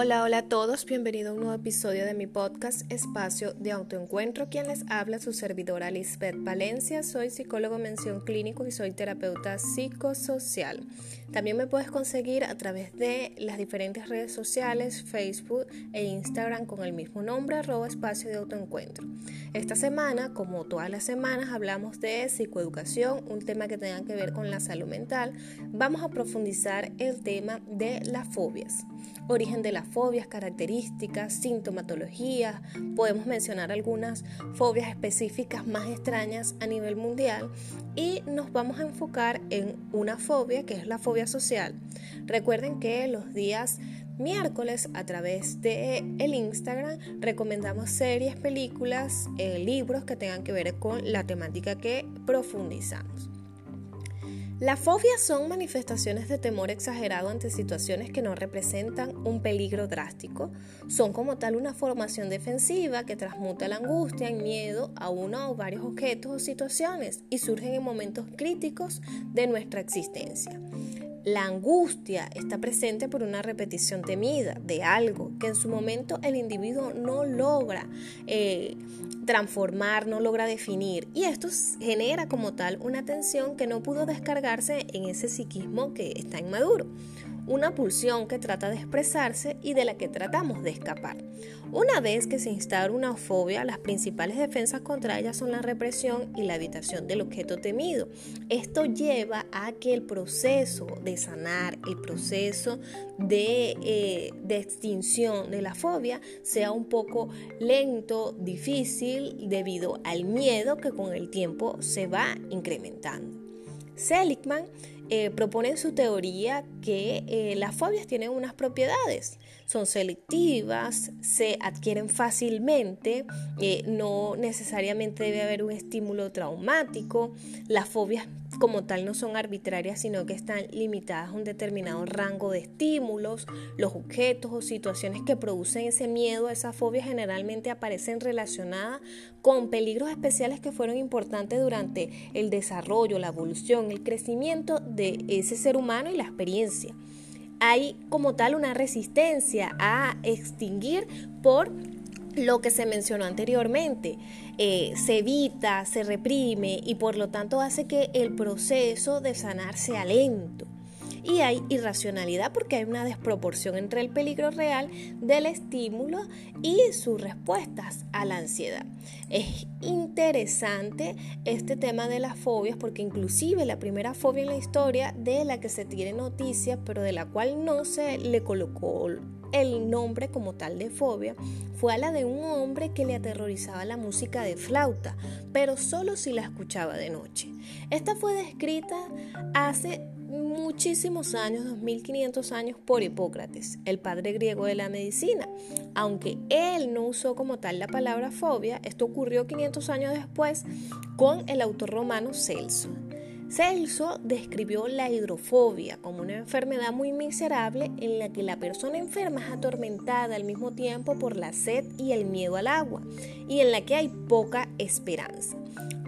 Hola, hola a todos, bienvenido a un nuevo episodio de mi podcast Espacio de Autoencuentro. Quien les habla, su servidora Lisbeth Valencia. Soy psicólogo mención clínico y soy terapeuta psicosocial. También me puedes conseguir a través de las diferentes redes sociales, Facebook e Instagram con el mismo nombre, arroba espacio de autoencuentro. Esta semana, como todas las semanas, hablamos de psicoeducación, un tema que tenga que ver con la salud mental. Vamos a profundizar el tema de las fobias. Origen de las fobias, características, sintomatología. Podemos mencionar algunas fobias específicas más extrañas a nivel mundial y nos vamos a enfocar en una fobia que es la fobia social. Recuerden que los días miércoles a través de el Instagram recomendamos series, películas, eh, libros que tengan que ver con la temática que profundizamos. Las fobias son manifestaciones de temor exagerado ante situaciones que no representan un peligro drástico. Son como tal una formación defensiva que transmuta la angustia en miedo a uno o varios objetos o situaciones y surgen en momentos críticos de nuestra existencia. La angustia está presente por una repetición temida de algo que en su momento el individuo no logra eh, transformar, no logra definir. Y esto genera como tal una tensión que no pudo descargarse en ese psiquismo que está inmaduro una pulsión que trata de expresarse y de la que tratamos de escapar. Una vez que se instala una fobia, las principales defensas contra ella son la represión y la evitación del objeto temido. Esto lleva a que el proceso de sanar, el proceso de, eh, de extinción de la fobia sea un poco lento, difícil, debido al miedo que con el tiempo se va incrementando. Seligman eh, propone en su teoría que eh, las fobias tienen unas propiedades. Son selectivas, se adquieren fácilmente, eh, no necesariamente debe haber un estímulo traumático. Las fobias como tal no son arbitrarias, sino que están limitadas a un determinado rango de estímulos. Los objetos o situaciones que producen ese miedo, esa fobia, generalmente aparecen relacionadas con peligros especiales que fueron importantes durante el desarrollo, la evolución, el crecimiento de ese ser humano y la experiencia. Hay como tal una resistencia a extinguir por lo que se mencionó anteriormente. Eh, se evita, se reprime y por lo tanto hace que el proceso de sanar sea lento y hay irracionalidad porque hay una desproporción entre el peligro real del estímulo y sus respuestas a la ansiedad. Es interesante este tema de las fobias porque inclusive la primera fobia en la historia de la que se tiene noticia pero de la cual no se le colocó el nombre como tal de fobia fue a la de un hombre que le aterrorizaba la música de flauta, pero solo si la escuchaba de noche. Esta fue descrita hace muchísimos años, 2500 años, por Hipócrates, el padre griego de la medicina. Aunque él no usó como tal la palabra fobia, esto ocurrió 500 años después con el autor romano Celso. Celso describió la hidrofobia como una enfermedad muy miserable en la que la persona enferma es atormentada al mismo tiempo por la sed y el miedo al agua y en la que hay poca esperanza.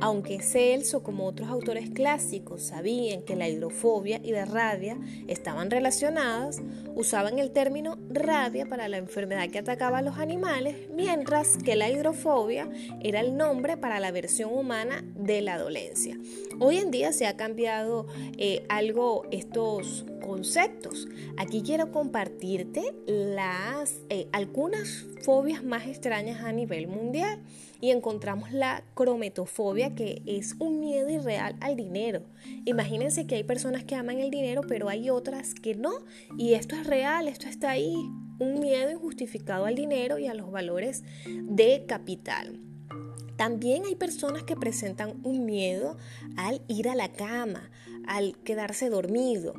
Aunque Celso, como otros autores clásicos, sabían que la hidrofobia y la rabia estaban relacionadas, usaban el término rabia para la enfermedad que atacaba a los animales, mientras que la hidrofobia era el nombre para la versión humana de la dolencia. Hoy en día se ha cambiado eh, algo estos conceptos. Aquí quiero compartirte las eh, algunas fobias más extrañas a nivel mundial y encontramos la crometofobia que es un miedo irreal al dinero. Imagínense que hay personas que aman el dinero pero hay otras que no y esto es real, esto está ahí, un miedo injustificado al dinero y a los valores de capital. También hay personas que presentan un miedo al ir a la cama, al quedarse dormido.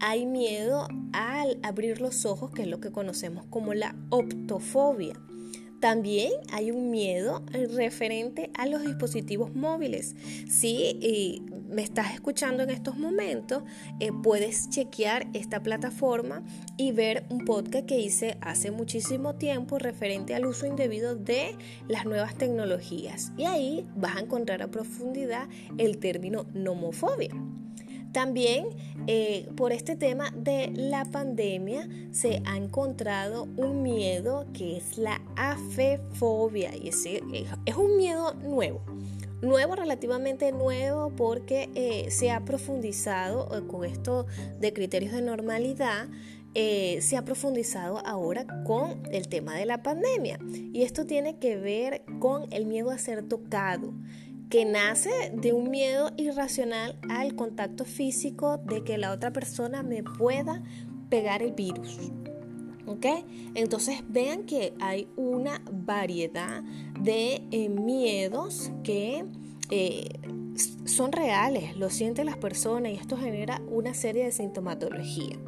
Hay miedo al abrir los ojos, que es lo que conocemos como la optofobia. También hay un miedo referente a los dispositivos móviles. Si me estás escuchando en estos momentos, eh, puedes chequear esta plataforma y ver un podcast que hice hace muchísimo tiempo referente al uso indebido de las nuevas tecnologías. Y ahí vas a encontrar a profundidad el término nomofobia. También eh, por este tema de la pandemia se ha encontrado un miedo que es la afefobia y es un miedo nuevo. Nuevo, relativamente nuevo, porque eh, se ha profundizado eh, con esto de criterios de normalidad, se ha profundizado ahora con el tema de la pandemia. Y esto tiene que ver con el miedo a ser tocado que nace de un miedo irracional al contacto físico de que la otra persona me pueda pegar el virus. ¿Ok? Entonces vean que hay una variedad de eh, miedos que eh, son reales, lo sienten las personas y esto genera una serie de sintomatología.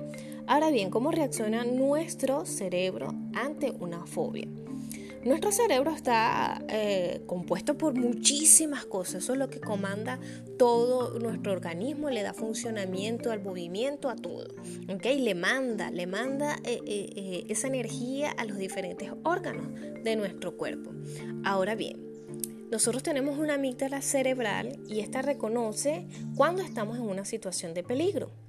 Ahora bien, ¿cómo reacciona nuestro cerebro ante una fobia? Nuestro cerebro está eh, compuesto por muchísimas cosas, eso es lo que comanda todo nuestro organismo, le da funcionamiento al movimiento, a todo, ¿ok? Le manda, le manda eh, eh, esa energía a los diferentes órganos de nuestro cuerpo. Ahora bien, nosotros tenemos una amígdala cerebral y esta reconoce cuando estamos en una situación de peligro.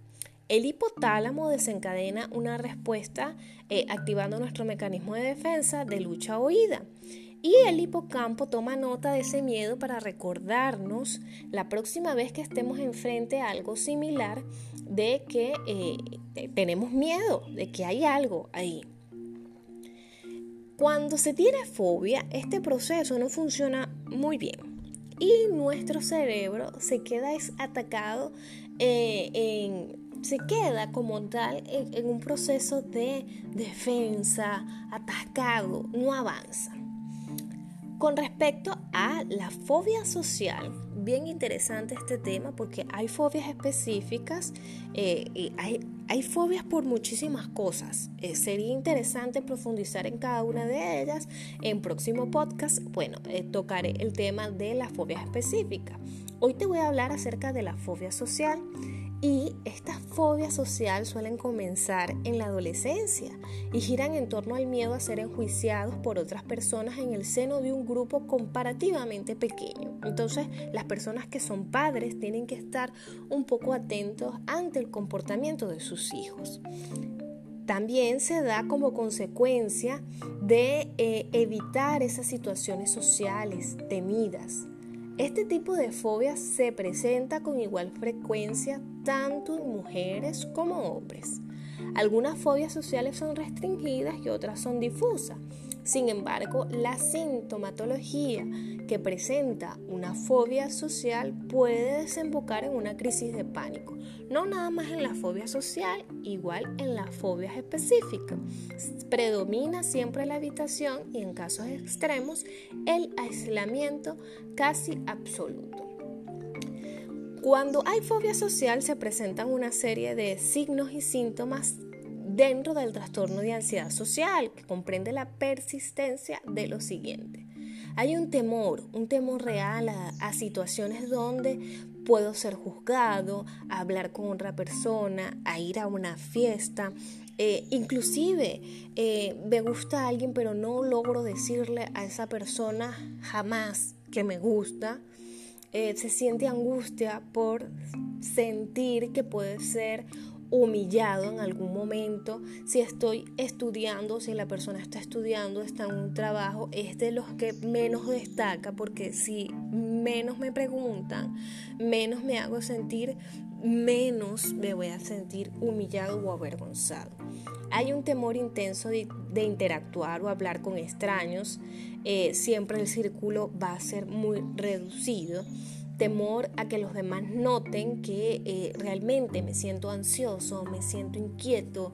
El hipotálamo desencadena una respuesta eh, activando nuestro mecanismo de defensa de lucha o huida. Y el hipocampo toma nota de ese miedo para recordarnos la próxima vez que estemos enfrente a algo similar de que eh, tenemos miedo, de que hay algo ahí. Cuando se tiene fobia, este proceso no funciona muy bien y nuestro cerebro se queda atacado eh, en se queda como tal en, un proceso de defensa, atascado, no avanza. Con respecto a la fobia social, bien interesante este tema porque hay fobias específicas, eh, y hay, hay, fobias por muchísimas cosas. Eh, sería interesante profundizar en cada una de ellas. En próximo podcast, bueno, eh, tocaré el tema de las fobias específicas. Hoy te voy a hablar acerca de la fobia social. Y estas fobias sociales suelen comenzar en la adolescencia y giran en torno al miedo a ser enjuiciados por otras personas en el seno de un grupo comparativamente pequeño. Entonces, las personas que son padres tienen que estar un poco atentos ante el comportamiento de sus hijos. También se da como consecuencia de eh, evitar esas situaciones sociales temidas este tipo de fobia se presenta con igual frecuencia tanto en mujeres como hombres. Algunas fobias sociales son restringidas y otras son difusas. Sin embargo, la sintomatología que presenta una fobia social puede desembocar en una crisis de pánico. No nada más en la fobia social, igual en las fobias específicas. Predomina siempre la habitación y en casos extremos el aislamiento casi absoluto. Cuando hay fobia social se presentan una serie de signos y síntomas dentro del trastorno de ansiedad social, que comprende la persistencia de lo siguiente. Hay un temor, un temor real a, situaciones donde puedo ser juzgado, a hablar con otra persona, a ir a una fiesta. Eh, inclusive eh, me gusta alguien pero no logro decirle a esa persona jamás que me gusta. Eh, se siente angustia por sentir que puede ser humillado en algún momento, si estoy estudiando, si la persona está estudiando, está en un trabajo, es de los que menos destaca, porque si menos me preguntan, menos me hago sentir, menos me voy a sentir humillado o avergonzado. Hay un temor intenso de, interactuar o hablar con extraños, eh, siempre el círculo va a ser muy reducido temor a que los demás noten que eh, realmente me siento ansioso, me siento inquieto.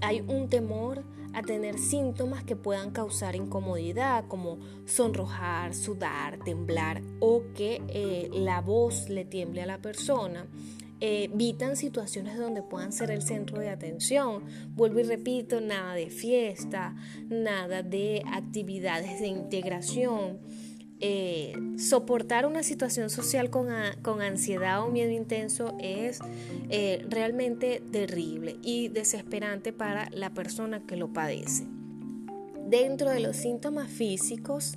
Hay un temor a tener síntomas que puedan causar incomodidad, como sonrojar, sudar, temblar o que eh, la voz le tiemble a la persona. Eh, evitan situaciones donde puedan ser el centro de atención. Vuelvo y repito, nada de fiesta, nada de actividades de integración. Eh, soportar una situación social con, ansiedad o miedo intenso es eh, realmente terrible y desesperante para la persona que lo padece. Dentro de los síntomas físicos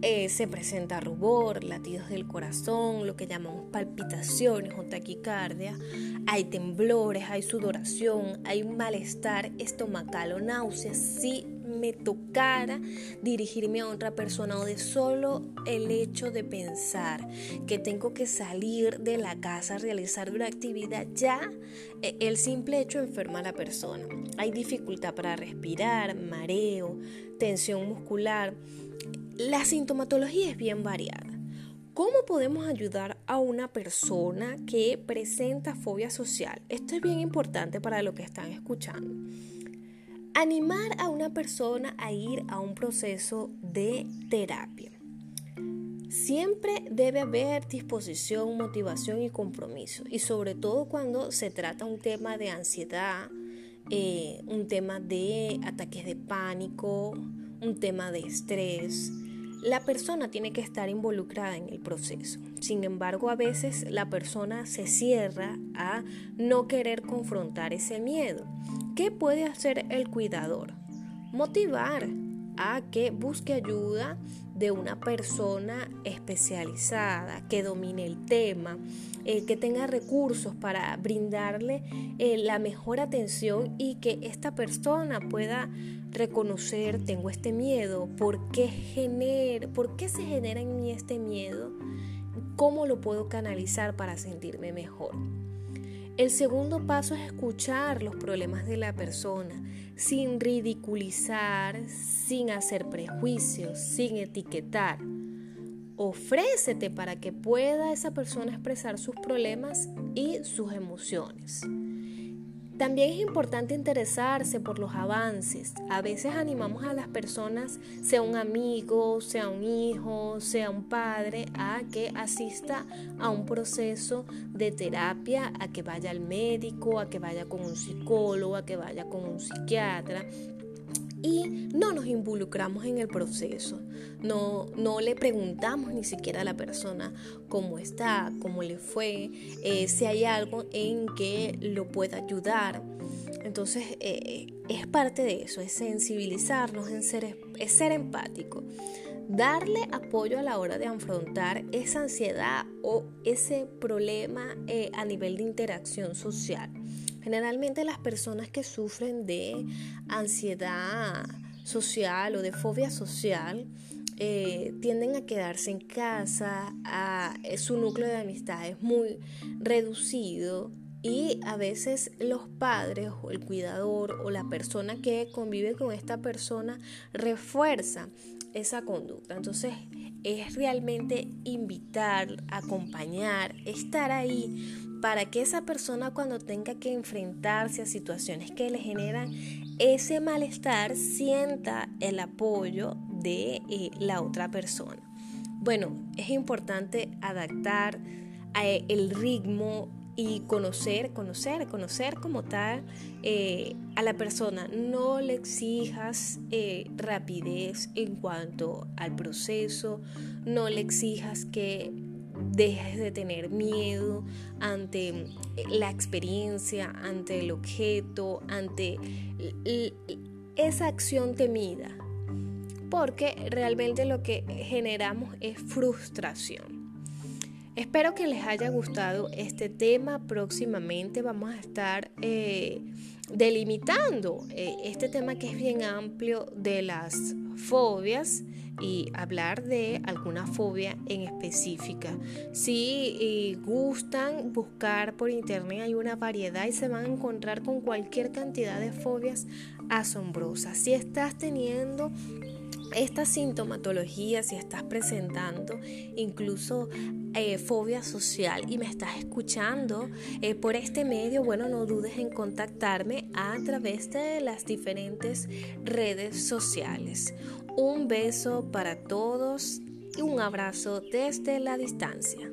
eh, se presenta rubor, latidos del corazón, lo que llamamos palpitaciones o taquicardia, hay temblores, hay sudoración, hay malestar estomacal o náuseas. Si me tocara dirigirme a otra persona o de solo el hecho de pensar que tengo que salir de la casa a realizar una actividad, ya eh, el simple hecho enferma a la persona. Hay dificultad para respirar, mareo, tensión muscular. La sintomatología es bien variada. ¿Cómo podemos ayudar a una persona que presenta fobia social? Esto es bien importante para lo que están escuchando. Animar a una persona a ir a un proceso de terapia. Siempre debe haber disposición, motivación y compromiso. Y sobre todo cuando se trata un tema de ansiedad, eh, un tema de ataques de pánico, un tema de estrés. La persona tiene que estar involucrada en el proceso. Sin embargo, a veces la persona se cierra a no querer confrontar ese miedo. ¿Qué puede hacer el cuidador? Motivar a que busque ayuda de una persona especializada, que domine el tema, eh, que tenga recursos para brindarle eh, la mejor atención y que esta persona pueda reconocer, tengo este miedo, ¿por qué, ¿por qué se genera en mí este miedo? ¿Cómo lo puedo canalizar para sentirme mejor? El segundo paso es escuchar los problemas de la persona sin ridiculizar, sin hacer prejuicios, sin etiquetar. Ofrécete para que pueda esa persona expresar sus problemas y sus emociones. También es importante interesarse por los avances. A veces animamos a las personas, sea un amigo, sea un hijo, sea un padre, a que asista a un proceso de terapia, a que vaya al médico, a que vaya con un psicólogo, a que vaya con un psiquiatra y no nos involucramos en el proceso. No, no le preguntamos ni siquiera a la persona cómo está, cómo le fue, eh, si hay algo en que lo pueda ayudar. Entonces eh, es parte de eso, es sensibilizarnos, es ser, es ser empático. Darle apoyo a la hora de afrontar esa ansiedad o ese problema eh, a nivel de interacción social. Generalmente las personas que sufren de ansiedad social o de fobia social eh, tienden a quedarse en casa, a, su núcleo de amistad es muy reducido y a veces los padres o el cuidador o la persona que convive con esta persona refuerza esa conducta. Entonces es realmente invitar, acompañar, estar ahí para que esa persona cuando tenga que enfrentarse a situaciones que le generan ese malestar sienta el apoyo de eh, la otra persona. Bueno, es importante adaptar eh, el ritmo y conocer, conocer, conocer como tal eh, a la persona. No le exijas rapidez en cuanto al proceso, no le exijas que dejes de tener miedo ante eh, la experiencia, ante el objeto, ante esa acción temida. Porque realmente lo que generamos es frustración. Espero que les haya gustado este tema. Próximamente vamos a estar eh, delimitando eh, este tema que es bien amplio de las fobias y hablar de alguna fobia en específica. Si gustan buscar por internet hay una variedad y se van a encontrar con cualquier cantidad de fobias asombrosas. Si estás teniendo esta sintomatología, si estás presentando incluso eh, fobia social y me estás escuchando eh, por este medio, bueno, no dudes en contactarme a través de las diferentes redes sociales. Un beso para todos y un abrazo desde la distancia.